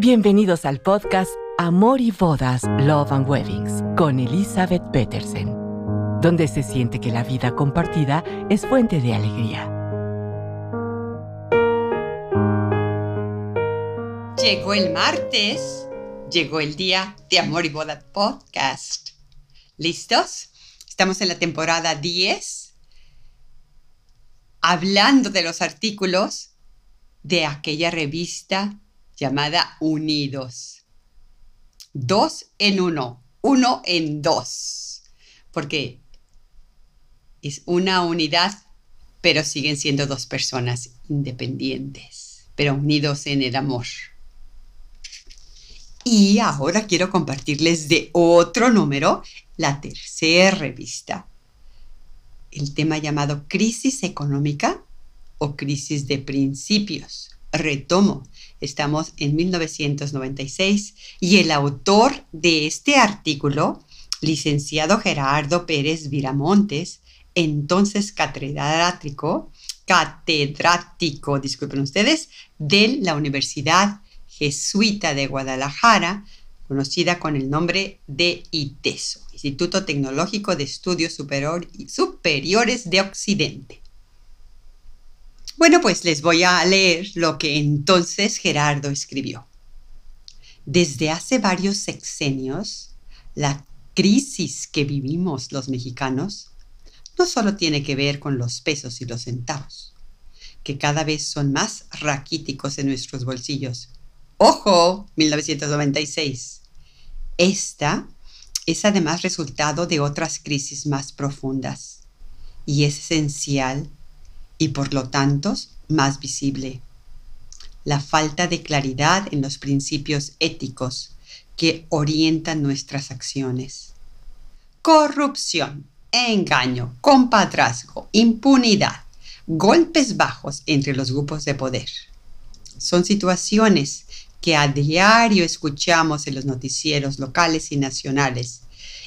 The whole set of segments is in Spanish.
Bienvenidos al podcast Amor y Bodas, Love and Weddings con Elizabeth Petersen, donde se siente que la vida compartida es fuente de alegría. Llegó el martes, llegó el día de Amor y Boda Podcast. ¿Listos? Estamos en la temporada 10, hablando de los artículos de aquella revista llamada Unidos. Dos en uno, uno en dos, porque es una unidad, pero siguen siendo dos personas independientes, pero unidos en el amor. Y ahora quiero compartirles de otro número, la tercera revista, el tema llamado crisis económica o crisis de principios. Retomo, Estamos en 1996 y el autor de este artículo, licenciado Gerardo Pérez Viramontes, entonces catedrático, catedrático, disculpen ustedes, de la Universidad Jesuita de Guadalajara, conocida con el nombre de ITESO, Instituto Tecnológico de Estudios Superiores de Occidente. Bueno, pues les voy a leer lo que entonces Gerardo escribió. Desde hace varios sexenios, la crisis que vivimos los mexicanos no solo tiene que ver con los pesos y los centavos, que cada vez son más raquíticos en nuestros bolsillos. ¡Ojo! 1996. Esta es además resultado de otras crisis más profundas y es esencial y por lo tanto más visible. La falta de claridad en los principios éticos que orientan nuestras acciones. Corrupción, engaño, compadrazgo, impunidad, golpes bajos entre los grupos de poder. Son situaciones que a diario escuchamos en los noticieros locales y nacionales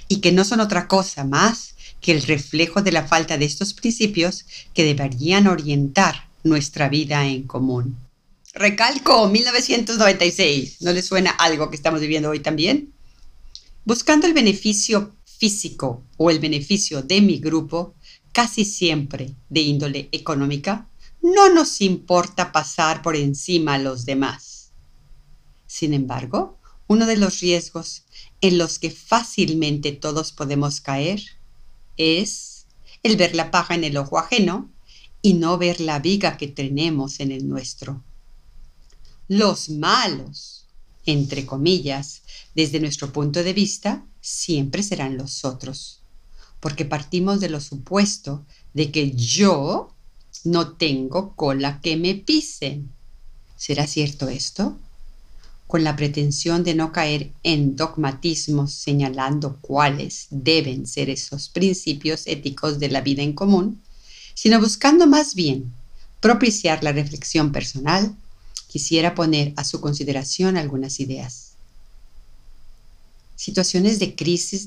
y que no son otra cosa más que el reflejo de la falta de estos principios que deberían orientar nuestra vida en común. Recalco 1996. ¿No le suena algo que estamos viviendo hoy también? Buscando el beneficio físico o el beneficio de mi grupo, casi siempre de índole económica, no nos importa pasar por encima a los demás. Sin embargo, uno de los riesgos en los que fácilmente todos podemos caer es el ver la paja en el ojo ajeno y no ver la viga que tenemos en el nuestro. Los malos, entre comillas, desde nuestro punto de vista, siempre serán los otros, porque partimos de lo supuesto de que yo no tengo cola que me pisen. ¿Será cierto esto? Con la pretensión de no caer en dogmatismos señalando cuáles deben ser esos principios éticos de la vida en común, sino buscando más bien propiciar la reflexión personal, quisiera poner a su consideración algunas ideas. Situaciones de crisis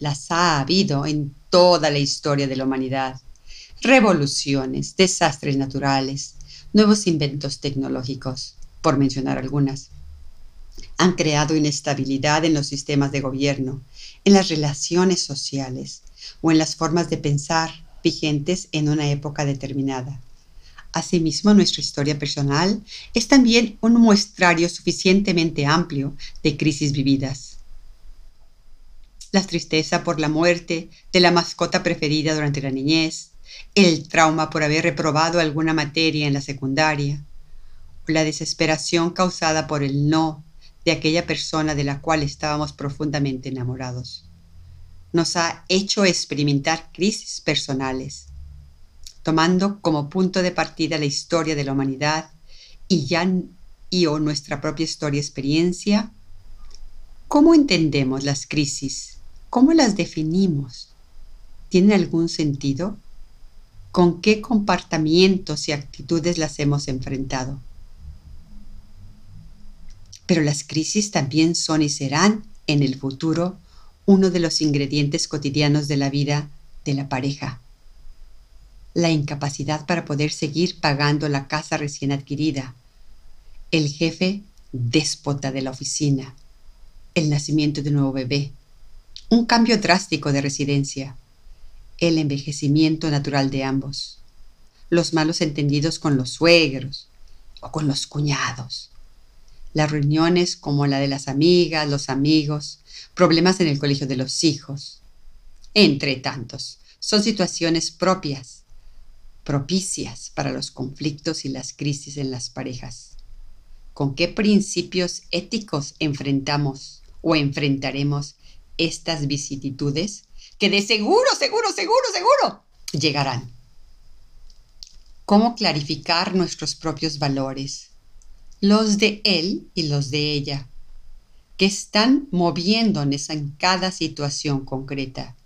las ha habido en toda la historia de la humanidad. Revoluciones, desastres naturales, nuevos inventos tecnológicos, por mencionar algunas han creado inestabilidad en los sistemas de gobierno, en las relaciones sociales o en las formas de pensar vigentes en una época determinada. Asimismo, nuestra historia personal es también un muestrario suficientemente amplio de crisis vividas. La tristeza por la muerte de la mascota preferida durante la niñez, el trauma por haber reprobado alguna materia en la secundaria, la desesperación causada por el no de aquella persona de la cual estábamos profundamente enamorados. Nos ha hecho experimentar crisis personales, tomando como punto de partida la historia de la humanidad y ya o nuestra propia historia experiencia. ¿Cómo entendemos las crisis? ¿Cómo las definimos? ¿Tienen algún sentido? ¿Con qué comportamientos y actitudes las hemos enfrentado? Pero las crisis también son y serán en el futuro uno de los ingredientes cotidianos de la vida de la pareja. La incapacidad para poder seguir pagando la casa recién adquirida. El jefe déspota de la oficina, el nacimiento de un nuevo bebé, un cambio drástico de residencia, el envejecimiento natural de ambos, los malos entendidos con los suegros o con los cuñados, las reuniones como la de las amigas, los amigos, problemas en el colegio de los hijos, entre tantos. Son situaciones propias, propicias para los conflictos y las crisis en las parejas. ¿Con qué principios éticos enfrentamos o enfrentaremos estas vicisitudes que de seguro, seguro, seguro, seguro llegarán? ¿Cómo clarificar nuestros propios valores? Los de él y los de ella, que están moviéndonos en cada situación concreta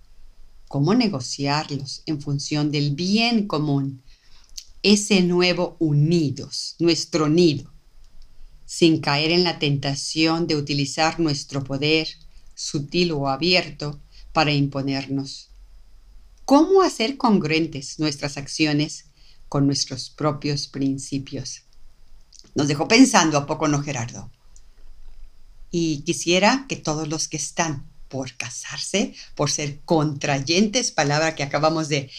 cómo negociarlos en función del bien común, ese nuevo unidos, nuestro nido, sin caer en la tentación de utilizar nuestro poder, sutil o abierto, para imponernos. ¿Cómo hacer congruentes nuestras acciones con nuestros propios principios? Nos dejó pensando a poco, ¿no, Gerardo? Y quisiera que todos los que están por casarse, por ser contrayentes, palabra que acabamos de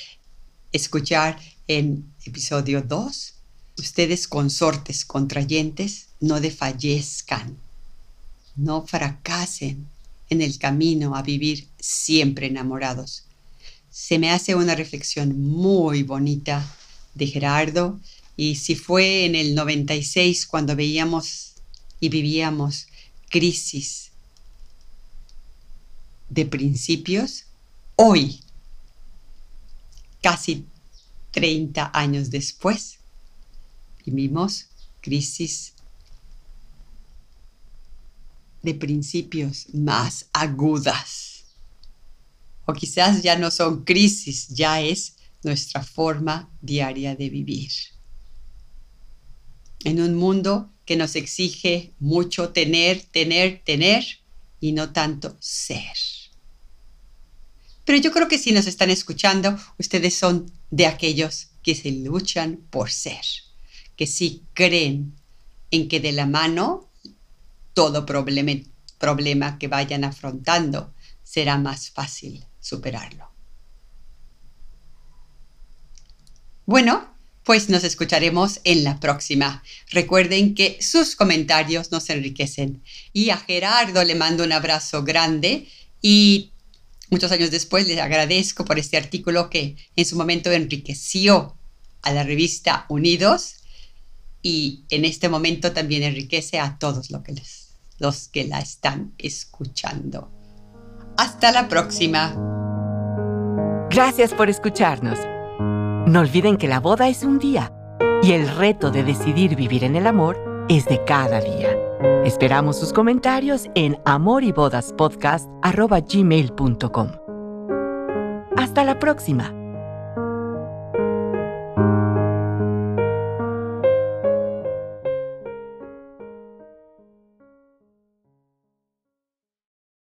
escuchar en episodio 2. Ustedes consortes contrayentes, no desfallezcan, no fracasen en el camino a vivir siempre enamorados. Se me hace una reflexión muy bonita de Gerardo y si fue en el 96 cuando veíamos y vivíamos crisis de principios, hoy, casi 30 años después, vivimos crisis de principios más agudas. O quizás ya no son crisis, ya es nuestra forma diaria de vivir. En un mundo que nos exige mucho tener, tener, tener y no tanto ser. Pero yo creo que si nos están escuchando, ustedes son de aquellos que se luchan por ser, que sí creen en que de la mano todo problema, problema que vayan afrontando será más fácil superarlo. Bueno, pues nos escucharemos en la próxima. Recuerden que sus comentarios nos enriquecen. Y a Gerardo le mando un abrazo grande y Muchos años después les agradezco por este artículo que en su momento enriqueció a la revista Unidos y en este momento también enriquece a todos los que, los que la están escuchando. Hasta la próxima. Gracias por escucharnos. No olviden que la boda es un día y el reto de decidir vivir en el amor es de cada día. Esperamos sus comentarios en amoribodaspodcast.gmail.com. Hasta la próxima.